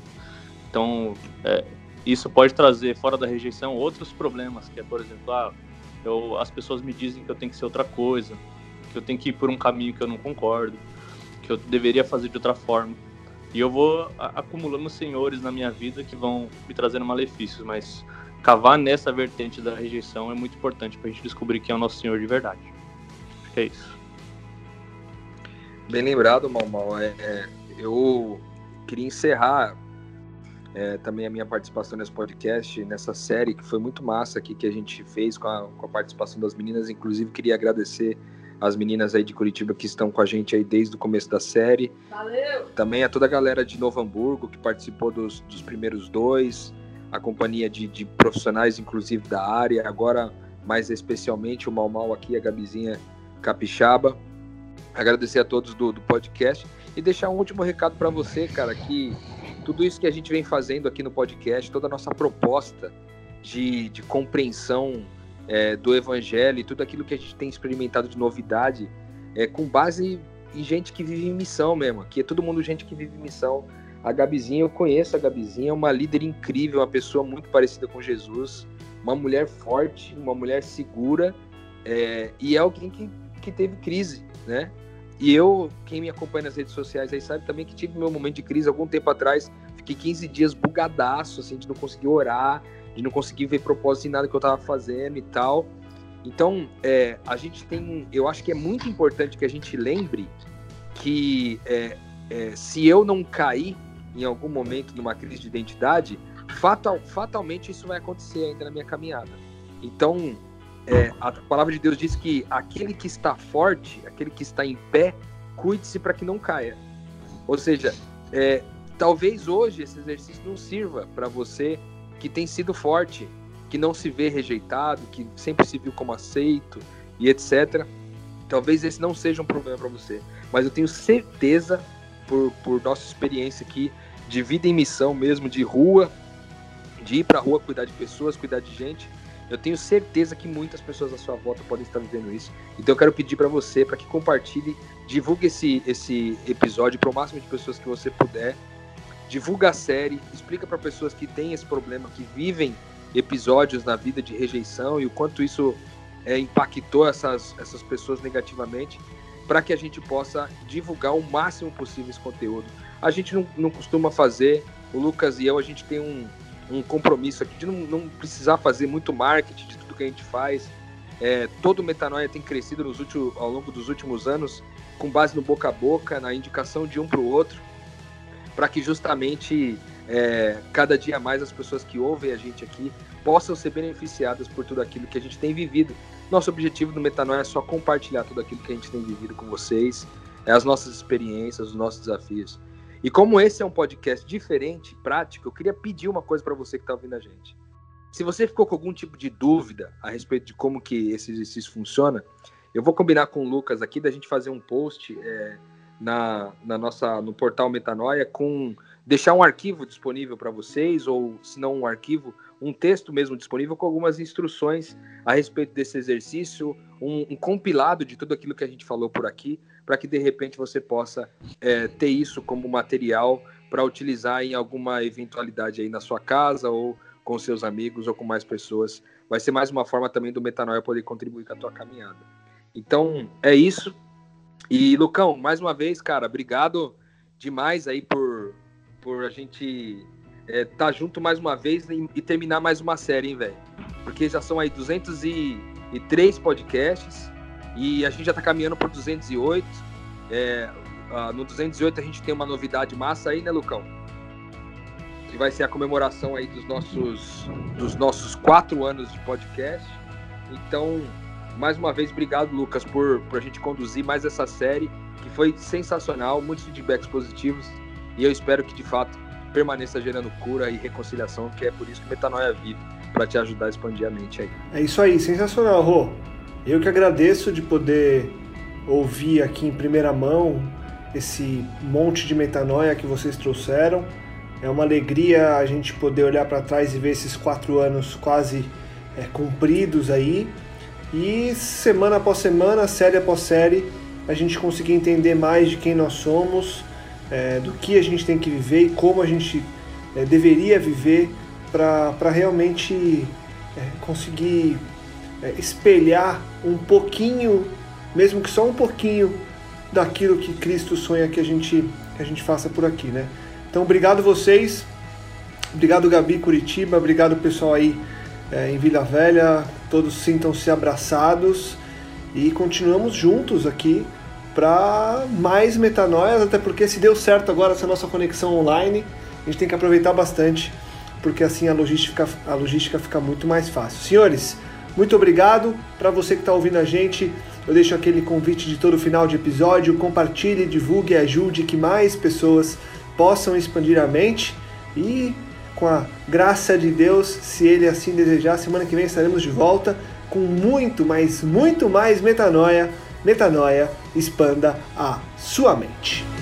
Speaker 7: Então, é, isso pode trazer fora da rejeição outros problemas, que é, por exemplo, ah, eu, as pessoas me dizem que eu tenho que ser outra coisa, que eu tenho que ir por um caminho que eu não concordo, que eu deveria fazer de outra forma. E eu vou acumulando senhores na minha vida que vão me trazendo malefícios, mas cavar nessa vertente da rejeição é muito importante para a gente descobrir quem é o nosso Senhor de verdade. Acho que é isso.
Speaker 4: Bem lembrado, Mal Mal. É, é, eu queria encerrar é, também a minha participação nesse podcast, nessa série que foi muito massa aqui que a gente fez com a, com a participação das meninas. Inclusive, queria agradecer as meninas aí de Curitiba que estão com a gente aí desde o começo da série.
Speaker 5: Valeu!
Speaker 4: Também a toda a galera de Novo Hamburgo que participou dos, dos primeiros dois, a companhia de, de, profissionais, inclusive da área, agora mais especialmente o Mal Mal aqui, a Gabizinha Capixaba. Agradecer a todos do, do podcast e deixar um último recado para você, cara, que tudo isso que a gente vem fazendo aqui no podcast, toda a nossa proposta de, de compreensão é, do evangelho e tudo aquilo que a gente tem experimentado de novidade, é com base em gente que vive em missão mesmo. Aqui é todo mundo gente que vive em missão. A Gabizinha, eu conheço a Gabizinha, é uma líder incrível, uma pessoa muito parecida com Jesus, uma mulher forte, uma mulher segura é, e é alguém que, que teve crise, né? E eu, quem me acompanha nas redes sociais aí sabe também que tive meu momento de crise algum tempo atrás. Fiquei 15 dias bugadaço, assim, de não conseguir orar, de não conseguir ver propósito em nada que eu tava fazendo e tal. Então, é, a gente tem. Eu acho que é muito importante que a gente lembre que é, é, se eu não cair em algum momento numa crise de identidade, fatal, fatalmente isso vai acontecer ainda na minha caminhada. Então, é, a palavra de Deus diz que aquele que está forte, aquele que está em pé, cuide-se para que não caia. Ou seja, é, talvez hoje esse exercício não sirva para você que tem sido forte, que não se vê rejeitado, que sempre se viu como aceito e etc. Talvez esse não seja um problema para você, mas eu tenho certeza, por, por nossa experiência aqui, de vida em missão mesmo, de rua, de ir para rua cuidar de pessoas, cuidar de gente, eu tenho certeza que muitas pessoas à sua volta podem estar vivendo isso. Então eu quero pedir para você para que compartilhe, divulgue esse, esse episódio para o máximo de pessoas que você puder. Divulga a série, explica para pessoas que têm esse problema, que vivem episódios na vida de rejeição e o quanto isso é, impactou essas, essas pessoas negativamente, para que a gente possa divulgar o máximo possível esse conteúdo. A gente não, não costuma fazer, o Lucas e eu, a gente tem um, um compromisso aqui de não, não, precisar fazer muito marketing de tudo que a gente faz. É, todo o Metanoia tem crescido nos últimos, ao longo dos últimos anos com base no boca a boca, na indicação de um para o outro, para que justamente é, cada dia mais as pessoas que ouvem a gente aqui possam ser beneficiadas por tudo aquilo que a gente tem vivido. Nosso objetivo no Metanoia é só compartilhar tudo aquilo que a gente tem vivido com vocês, é as nossas experiências, os nossos desafios. E como esse é um podcast diferente, prático, eu queria pedir uma coisa para você que está ouvindo a gente. Se você ficou com algum tipo de dúvida a respeito de como que esse exercício funciona, eu vou combinar com o Lucas aqui da gente fazer um post é, na, na nossa no portal Metanoia com deixar um arquivo disponível para vocês ou se não um arquivo, um texto mesmo disponível com algumas instruções a respeito desse exercício, um, um compilado de tudo aquilo que a gente falou por aqui para que de repente você possa é, ter isso como material para utilizar em alguma eventualidade aí na sua casa ou com seus amigos ou com mais pessoas. Vai ser mais uma forma também do Metanoia poder contribuir com a tua caminhada. Então, é isso. E, Lucão, mais uma vez, cara, obrigado demais aí por, por a gente é, tá junto mais uma vez e, e terminar mais uma série, hein, velho? Porque já são aí 203 podcasts e a gente já está caminhando para 208. É, no 208 a gente tem uma novidade massa aí, né, Lucão? Que vai ser a comemoração aí dos nossos, dos nossos quatro anos de podcast. Então, mais uma vez, obrigado, Lucas, por, por a gente conduzir mais essa série, que foi sensacional, muitos feedbacks positivos. E eu espero que, de fato, permaneça gerando cura e reconciliação, que é por isso que Metanoia vive, para te ajudar a expandir a mente aí.
Speaker 2: É isso aí, sensacional, Rô. Eu que agradeço de poder ouvir aqui em primeira mão esse monte de metanoia que vocês trouxeram. É uma alegria a gente poder olhar para trás e ver esses quatro anos quase é, cumpridos aí. E semana após semana, série após série, a gente conseguir entender mais de quem nós somos, é, do que a gente tem que viver e como a gente é, deveria viver para realmente é, conseguir é, espelhar um pouquinho, mesmo que só um pouquinho, daquilo que Cristo sonha que a gente, que a gente faça por aqui, né? Então, obrigado vocês, obrigado Gabi Curitiba, obrigado pessoal aí é, em Vila Velha, todos sintam-se abraçados e continuamos juntos aqui para mais metanoias, até porque se deu certo agora essa nossa conexão online, a gente tem que aproveitar bastante, porque assim a logística, a logística fica muito mais fácil. Senhores, muito obrigado. Para você que está ouvindo a gente, eu deixo aquele convite de todo final de episódio. Compartilhe, divulgue ajude que mais pessoas possam expandir a mente. E com a graça de Deus, se Ele assim desejar, semana que vem estaremos de volta com muito, mais, muito mais metanoia. Metanoia, expanda a sua mente.